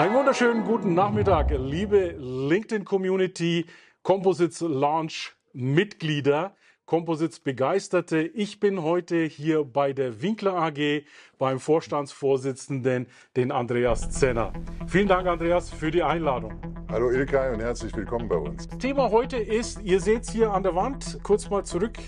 Einen wunderschönen guten Nachmittag, liebe LinkedIn-Community, Composites Launch Mitglieder, Composites Begeisterte. Ich bin heute hier bei der Winkler AG beim Vorstandsvorsitzenden, den Andreas Zenner. Vielen Dank, Andreas, für die Einladung. Hallo Ilkay und herzlich willkommen bei uns. Thema heute ist, ihr seht es hier an der Wand, kurz mal zurück,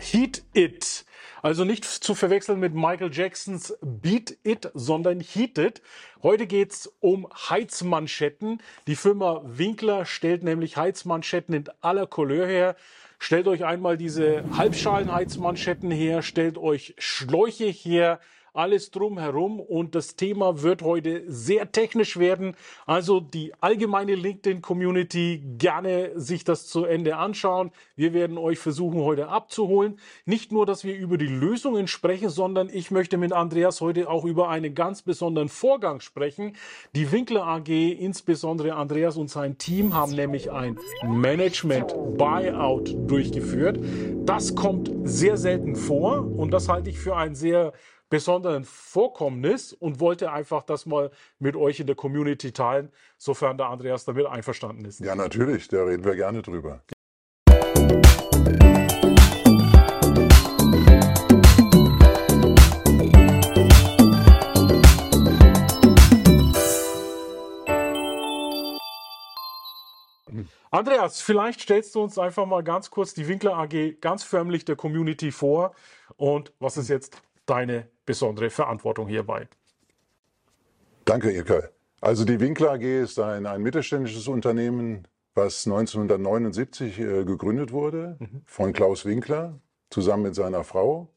Heat It. Also nicht zu verwechseln mit Michael Jacksons Beat It, sondern Heat It. Heute geht's um Heizmanschetten. Die Firma Winkler stellt nämlich Heizmanschetten in aller Couleur her. Stellt euch einmal diese Halbschalenheizmanschetten her, stellt euch Schläuche her, alles drumherum und das Thema wird heute sehr technisch werden. Also die allgemeine LinkedIn-Community gerne sich das zu Ende anschauen. Wir werden euch versuchen heute abzuholen. Nicht nur, dass wir über die Lösungen sprechen, sondern ich möchte mit Andreas heute auch über einen ganz besonderen Vorgang sprechen. Die Winkler AG, insbesondere Andreas und sein Team, haben nämlich ein Management-Buyout durchgeführt. Das kommt sehr selten vor und das halte ich für ein sehr besonderen Vorkommnis und wollte einfach das mal mit euch in der Community teilen, sofern der Andreas damit einverstanden ist. Ja, natürlich, da reden wir gerne drüber. Andreas, vielleicht stellst du uns einfach mal ganz kurz die Winkler AG ganz förmlich der Community vor und was ist jetzt deine besondere Verantwortung hierbei? Danke, Ilke. Also die Winkler AG ist ein, ein mittelständisches Unternehmen, was 1979 äh, gegründet wurde mhm. von Klaus Winkler zusammen mit seiner Frau.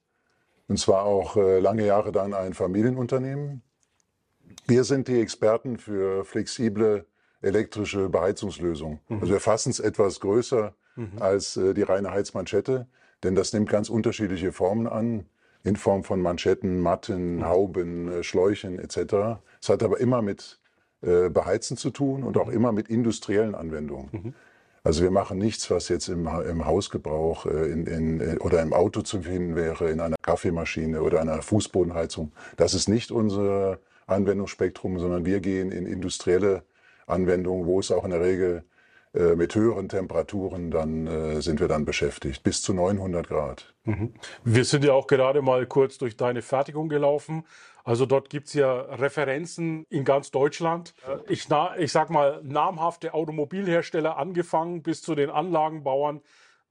Und zwar auch äh, lange Jahre dann ein Familienunternehmen. Wir sind die Experten für flexible elektrische Beheizungslösungen. Mhm. Also wir fassen es etwas größer mhm. als äh, die reine Heizmanschette, denn das nimmt ganz unterschiedliche Formen an in Form von Manschetten, Matten, mhm. Hauben, äh, Schläuchen etc. Es hat aber immer mit äh, Beheizen zu tun und auch mhm. immer mit industriellen Anwendungen. Mhm. Also wir machen nichts, was jetzt im, im Hausgebrauch äh, in, in, oder im Auto zu finden wäre, in einer Kaffeemaschine oder einer Fußbodenheizung. Das ist nicht unser Anwendungsspektrum, sondern wir gehen in industrielle Anwendungen, wo es auch in der Regel mit höheren Temperaturen, dann äh, sind wir dann beschäftigt, bis zu 900 Grad. Mhm. Wir sind ja auch gerade mal kurz durch deine Fertigung gelaufen. Also dort gibt's ja Referenzen in ganz Deutschland. Äh, ich, ich sag mal, namhafte Automobilhersteller angefangen bis zu den Anlagenbauern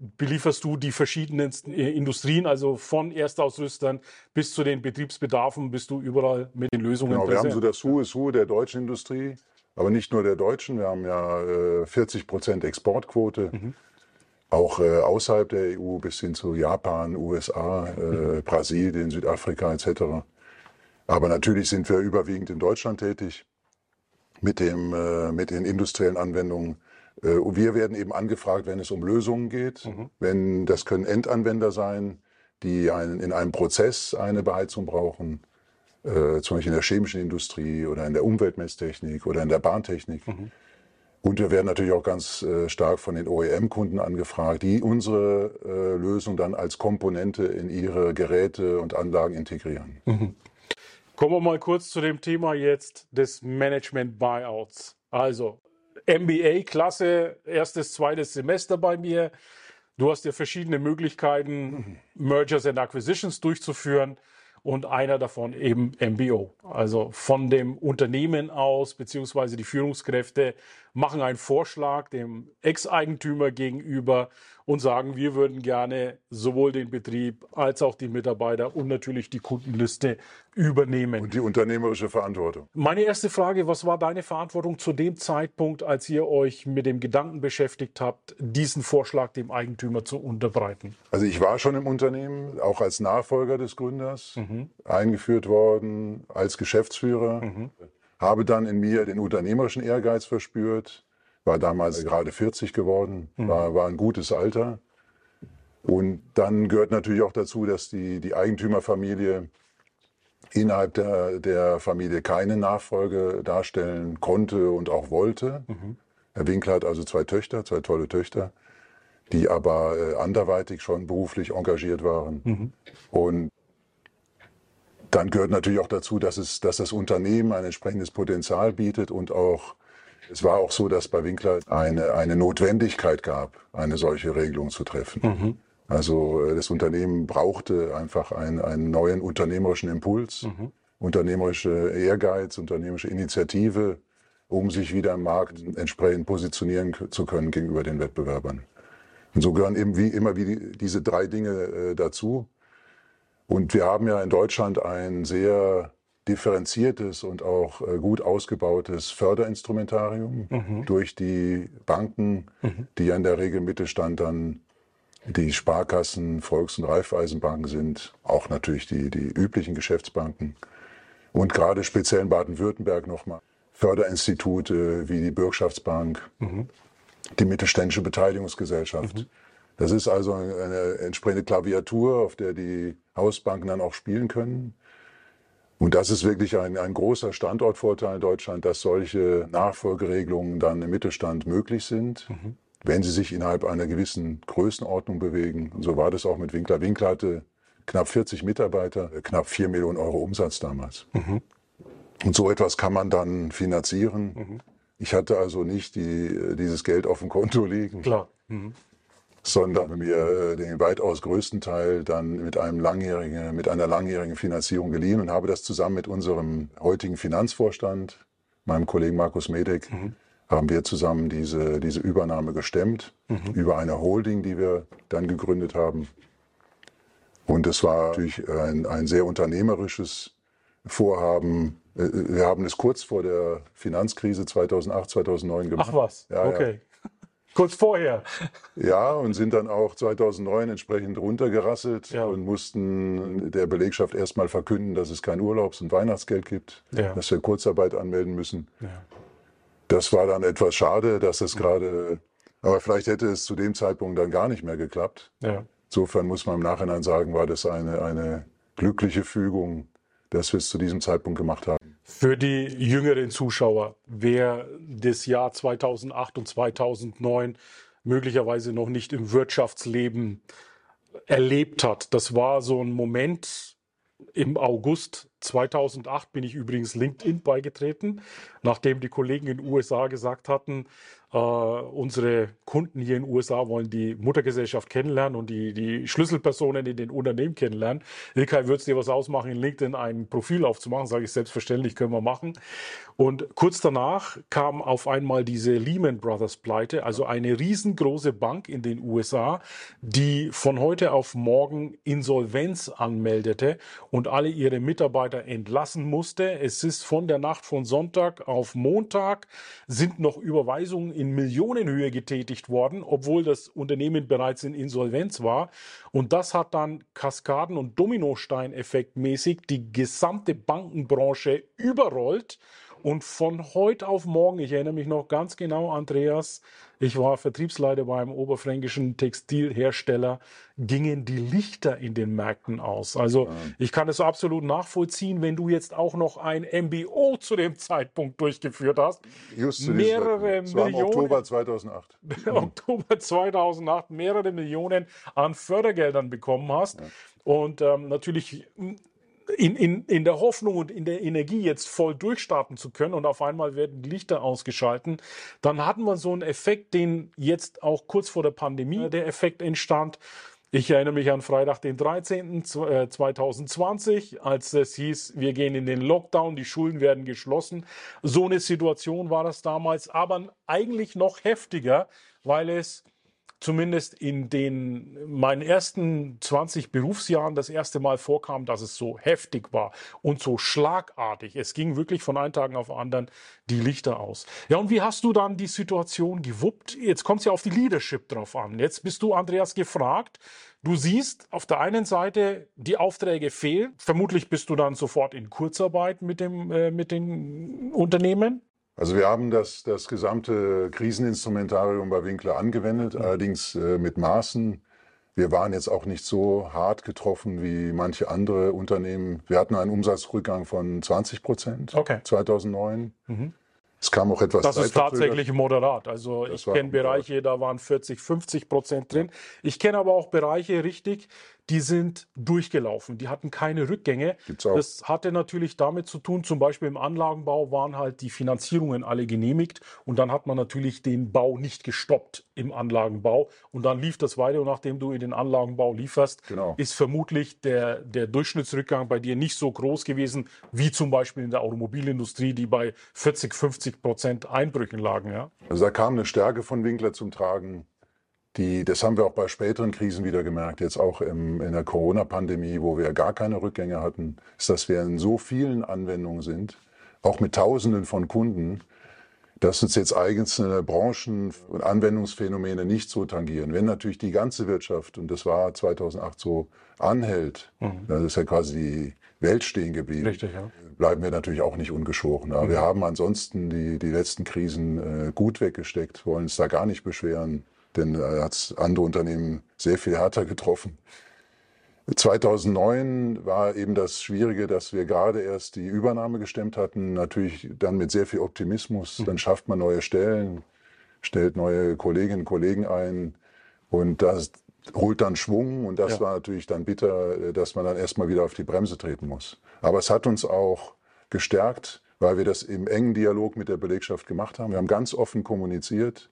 belieferst du die verschiedensten äh, Industrien, also von Erstausrüstern bis zu den Betriebsbedarfen, bist du überall mit den Lösungen genau, präsent. Wir haben so das Who is Who der deutschen Industrie. Aber nicht nur der Deutschen, wir haben ja äh, 40 Prozent Exportquote, mhm. auch äh, außerhalb der EU bis hin zu Japan, USA, äh, mhm. Brasilien, Südafrika etc. Aber natürlich sind wir überwiegend in Deutschland tätig mit, dem, äh, mit den industriellen Anwendungen. Äh, wir werden eben angefragt, wenn es um Lösungen geht. Mhm. Wenn, das können Endanwender sein, die einen, in einem Prozess eine Beheizung brauchen äh, zum Beispiel in der chemischen Industrie oder in der Umweltmesstechnik oder in der Bahntechnik. Mhm. Und wir werden natürlich auch ganz äh, stark von den OEM-Kunden angefragt, die unsere äh, Lösung dann als Komponente in ihre Geräte und Anlagen integrieren. Mhm. Kommen wir mal kurz zu dem Thema jetzt des Management-Buyouts. Also MBA-Klasse, erstes, zweites Semester bei mir. Du hast ja verschiedene Möglichkeiten, mhm. Mergers and Acquisitions durchzuführen und einer davon eben MBO. Also von dem Unternehmen aus, beziehungsweise die Führungskräfte machen einen Vorschlag dem Ex-Eigentümer gegenüber und sagen, wir würden gerne sowohl den Betrieb als auch die Mitarbeiter und natürlich die Kundenliste übernehmen. Und die unternehmerische Verantwortung. Meine erste Frage, was war deine Verantwortung zu dem Zeitpunkt, als ihr euch mit dem Gedanken beschäftigt habt, diesen Vorschlag dem Eigentümer zu unterbreiten? Also ich war schon im Unternehmen, auch als Nachfolger des Gründers, mhm. eingeführt worden, als Geschäftsführer. Mhm habe dann in mir den unternehmerischen Ehrgeiz verspürt, war damals gerade 40 geworden, war, war ein gutes Alter. Und dann gehört natürlich auch dazu, dass die, die Eigentümerfamilie innerhalb der, der Familie keine Nachfolge darstellen konnte und auch wollte. Herr Winkler hat also zwei Töchter, zwei tolle Töchter, die aber äh, anderweitig schon beruflich engagiert waren. Und dann gehört natürlich auch dazu, dass, es, dass das Unternehmen ein entsprechendes Potenzial bietet und auch, es war auch so, dass bei Winkler eine, eine Notwendigkeit gab, eine solche Regelung zu treffen. Also äh, das Unternehmen brauchte einfach einen, einen neuen unternehmerischen Impuls, unternehmerische Ehrgeiz, unternehmerische Initiative, um sich wieder im Markt entsprechend positionieren zu können gegenüber den Wettbewerbern. Und so gehören eben wie immer wie die, diese drei Dinge äh, dazu. Und wir haben ja in Deutschland ein sehr differenziertes und auch äh, gut ausgebautes Förderinstrumentarium durch die Banken, die ja in der Regel Mittelstand dann die Sparkassen, Volks- und Raiffeisenbanken sind, auch natürlich die, die üblichen Geschäftsbanken. Und gerade speziell in Baden-Württemberg nochmal Förderinstitute wie die Bürgschaftsbank, die Mittelständische Beteiligungsgesellschaft. Das ist also eine entsprechende Klaviatur, auf der die Hausbanken dann auch spielen können. Und das ist wirklich ein, ein großer Standortvorteil in Deutschland, dass solche Nachfolgeregelungen dann im Mittelstand möglich sind, wenn sie sich innerhalb einer gewissen Größenordnung bewegen. Und so war das auch mit Winkler. Winkler hatte knapp 40 Mitarbeiter, äh, knapp 4 Millionen Euro Umsatz damals. Und so etwas kann man dann finanzieren. Ich hatte also nicht die, dieses Geld auf dem Konto liegen Klar. Sondern mir äh, den weitaus größten Teil dann mit einem langjährigen, mit einer langjährigen Finanzierung geliehen und habe das zusammen mit unserem heutigen Finanzvorstand, meinem Kollegen Markus Medek, haben wir zusammen diese, diese Übernahme gestemmt über eine Holding, die wir dann gegründet haben. Und es war natürlich ein, ein sehr unternehmerisches Vorhaben. Äh, Wir haben es kurz vor der Finanzkrise 2008, 2009 gemacht. Ach was, Ja, ja. Kurz vorher. Ja, und sind dann auch 2009 entsprechend runtergerasselt Ja. und mussten der Belegschaft erstmal verkünden, dass es kein Urlaubs- und Weihnachtsgeld gibt, Ja. dass wir Kurzarbeit anmelden müssen. Ja. Das war dann etwas schade, dass es gerade, aber vielleicht hätte es zu dem Zeitpunkt dann gar nicht mehr geklappt. Insofern muss man im Nachhinein sagen, war das eine, eine glückliche Fügung, dass wir es zu diesem Zeitpunkt gemacht haben. Für die jüngeren Zuschauer, wer das Jahr 2008 und 2009 möglicherweise noch nicht im Wirtschaftsleben erlebt hat, das war so ein Moment im August 2008 bin ich übrigens LinkedIn beigetreten, nachdem die Kollegen in den USA gesagt hatten, äh, unsere Kunden hier in den USA wollen die Muttergesellschaft kennenlernen und die, die Schlüsselpersonen in den Unternehmen kennenlernen. Ilkay, würde es dir was ausmachen, in LinkedIn ein Profil aufzumachen? Sage ich selbstverständlich, können wir machen. Und kurz danach kam auf einmal diese Lehman Brothers Pleite, also eine riesengroße Bank in den USA, die von heute auf morgen Insolvenz anmeldete und alle ihre Mitarbeiter entlassen musste. Es ist von der Nacht von Sonntag auf Montag sind noch Überweisungen in Millionenhöhe getätigt worden, obwohl das Unternehmen bereits in Insolvenz war. Und das hat dann Kaskaden- und Dominostein-Effekt mäßig die gesamte Bankenbranche überrollt. Und von heute auf morgen, ich erinnere mich noch ganz genau, Andreas, ich war Vertriebsleiter beim oberfränkischen Textilhersteller, gingen die Lichter in den Märkten aus. Also ich kann es absolut nachvollziehen, wenn du jetzt auch noch ein MBO zu dem Zeitpunkt durchgeführt hast. Just zu Mehrere. Es war im Millionen. Oktober 2008. Oktober 2008 mehrere Millionen an Fördergeldern bekommen hast. Und ähm, natürlich in, in, in der Hoffnung und in der Energie jetzt voll durchstarten zu können und auf einmal werden die Lichter ausgeschalten, dann hatten wir so einen Effekt, den jetzt auch kurz vor der Pandemie der Effekt entstand. Ich erinnere mich an Freitag, den 13. zw- äh, 2020, als es hieß, wir gehen in den Lockdown, die Schulen werden geschlossen. So eine Situation war das damals, aber eigentlich noch heftiger, weil es zumindest in den meinen ersten 20 Berufsjahren das erste Mal vorkam, dass es so heftig war und so schlagartig. Es ging wirklich von einem Tag auf den anderen die Lichter aus. Ja, und wie hast du dann die Situation gewuppt? Jetzt kommt es ja auf die Leadership drauf an. Jetzt bist du, Andreas, gefragt. Du siehst auf der einen Seite, die Aufträge fehlen. Vermutlich bist du dann sofort in Kurzarbeit mit, dem, äh, mit den Unternehmen. Also wir haben das, das gesamte Kriseninstrumentarium bei Winkler angewendet, mhm. allerdings äh, mit Maßen. Wir waren jetzt auch nicht so hart getroffen wie manche andere Unternehmen. Wir hatten einen Umsatzrückgang von 20 Prozent okay. 2009. Mhm. Es kam auch etwas Das ist tatsächlich moderat. Also das ich kenne Bereiche, da waren 40, 50 Prozent drin. Ich kenne aber auch Bereiche richtig, die sind durchgelaufen. Die hatten keine Rückgänge. Gibt's auch. Das hatte natürlich damit zu tun, zum Beispiel im Anlagenbau waren halt die Finanzierungen alle genehmigt und dann hat man natürlich den Bau nicht gestoppt im Anlagenbau und dann lief das weiter und nachdem du in den Anlagenbau lieferst, genau. ist vermutlich der, der Durchschnittsrückgang bei dir nicht so groß gewesen wie zum Beispiel in der Automobilindustrie, die bei 40, 50 Prozent Einbrüchen lagen. Ja? Also da kam eine Stärke von Winkler zum Tragen die, das haben wir auch bei späteren Krisen wieder gemerkt, jetzt auch im, in der Corona-Pandemie, wo wir gar keine Rückgänge hatten, ist, dass wir in so vielen Anwendungen sind, auch mit Tausenden von Kunden, dass uns jetzt einzelne Branchen und Anwendungsphänomene nicht so tangieren. Wenn natürlich die ganze Wirtschaft, und das war 2008 so, anhält, mhm. dann ist ja quasi die Welt stehen geblieben. Richtig, ja. Bleiben wir natürlich auch nicht ungeschoren. Aber mhm. wir haben ansonsten die, die letzten Krisen äh, gut weggesteckt, wollen uns da gar nicht beschweren denn er hat andere Unternehmen sehr viel härter getroffen. 2009 war eben das Schwierige, dass wir gerade erst die Übernahme gestemmt hatten, natürlich dann mit sehr viel Optimismus. Dann schafft man neue Stellen, stellt neue Kolleginnen und Kollegen ein und das holt dann Schwung und das ja. war natürlich dann bitter, dass man dann erstmal wieder auf die Bremse treten muss. Aber es hat uns auch gestärkt, weil wir das im engen Dialog mit der Belegschaft gemacht haben. Wir haben ganz offen kommuniziert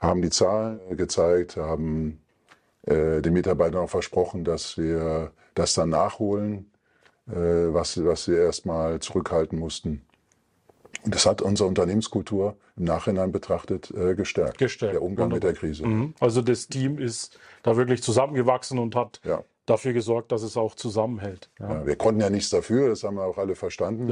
haben die Zahlen gezeigt, haben äh, den Mitarbeitern auch versprochen, dass wir das dann nachholen, äh, was, was wir erstmal zurückhalten mussten. Und das hat unsere Unternehmenskultur im Nachhinein betrachtet äh, gestärkt. Gestärkt. Der Umgang Wunderbar. mit der Krise. Mhm. Also das Team ist da wirklich zusammengewachsen und hat ja. dafür gesorgt, dass es auch zusammenhält. Ja. Ja, wir konnten ja nichts dafür, das haben wir auch alle verstanden.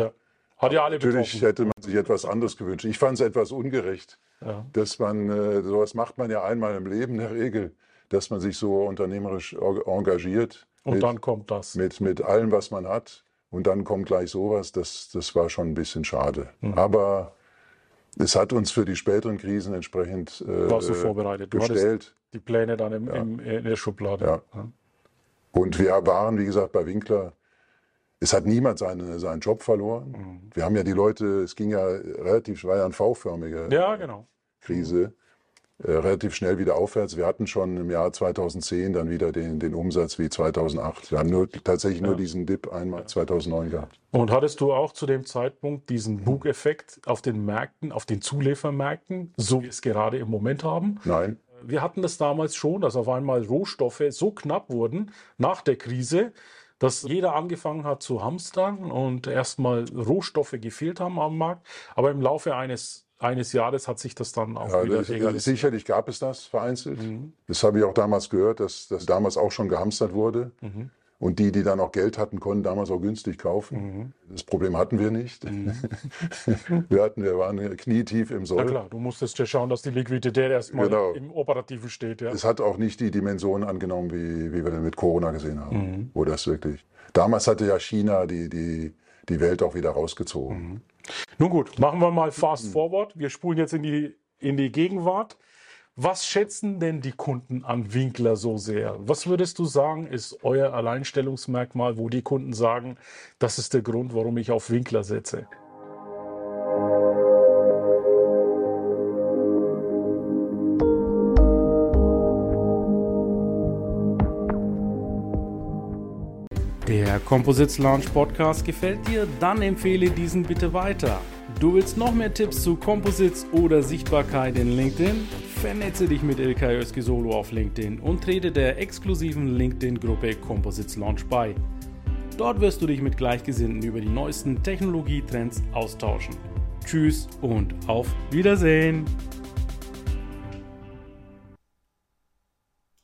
Hat ja alle Natürlich betroffen. hätte man sich etwas anderes gewünscht. Ich fand es etwas ungerecht, ja. dass man, äh, sowas macht man ja einmal im Leben in der Regel, dass man sich so unternehmerisch engagiert. Und mit, dann kommt das. Mit, mit allem, was man hat. Und dann kommt gleich sowas. Das, das war schon ein bisschen schade. Mhm. Aber es hat uns für die späteren Krisen entsprechend äh, Warst du vorbereitet. Du gestellt. die Pläne dann im, ja. im, in der Schublade. Ja. Und wir waren, wie gesagt, bei Winkler es hat niemand seine, seinen Job verloren. Mhm. Wir haben ja die Leute, es ging ja relativ, war ja eine V-förmige ja, genau. Krise, äh, relativ schnell wieder aufwärts. Wir hatten schon im Jahr 2010 dann wieder den, den Umsatz wie 2008. Wir haben nur, tatsächlich ja. nur diesen Dip einmal 2009 gehabt. Und hattest du auch zu dem Zeitpunkt diesen Bug-Effekt auf den Märkten, auf den Zuliefermärkten, so wie wir es gerade im Moment haben? Nein. Wir hatten das damals schon, dass auf einmal Rohstoffe so knapp wurden nach der Krise, dass jeder angefangen hat zu hamstern und erstmal Rohstoffe gefehlt haben am Markt. Aber im Laufe eines eines Jahres hat sich das dann auch ja, wieder egalisiert. Sicherlich gab es das vereinzelt. Mhm. Das habe ich auch damals gehört, dass das damals auch schon gehamstert wurde. Mhm. Und die, die dann auch Geld hatten, konnten damals auch günstig kaufen. Mhm. Das Problem hatten wir nicht. Mhm. wir hatten, wir waren knietief im Soll. Na klar, du musstest ja schauen, dass die Liquidität erstmal genau. im Operativen steht. Ja. Es hat auch nicht die Dimension angenommen, wie, wie wir den mit Corona gesehen haben. Mhm. Wo das wirklich. Damals hatte ja China die, die, die Welt auch wieder rausgezogen. Mhm. Nun gut, machen wir mal fast forward. Wir spulen jetzt in die, in die Gegenwart. Was schätzen denn die Kunden an Winkler so sehr? Was würdest du sagen, ist euer Alleinstellungsmerkmal, wo die Kunden sagen, das ist der Grund, warum ich auf Winkler setze? Der Composites Launch Podcast gefällt dir? Dann empfehle diesen bitte weiter. Du willst noch mehr Tipps zu Composites oder Sichtbarkeit in LinkedIn? Vernetze dich mit Ilkay Özki Solo auf LinkedIn und trete der exklusiven LinkedIn-Gruppe Composites Launch bei. Dort wirst du dich mit Gleichgesinnten über die neuesten Technologietrends austauschen. Tschüss und auf Wiedersehen!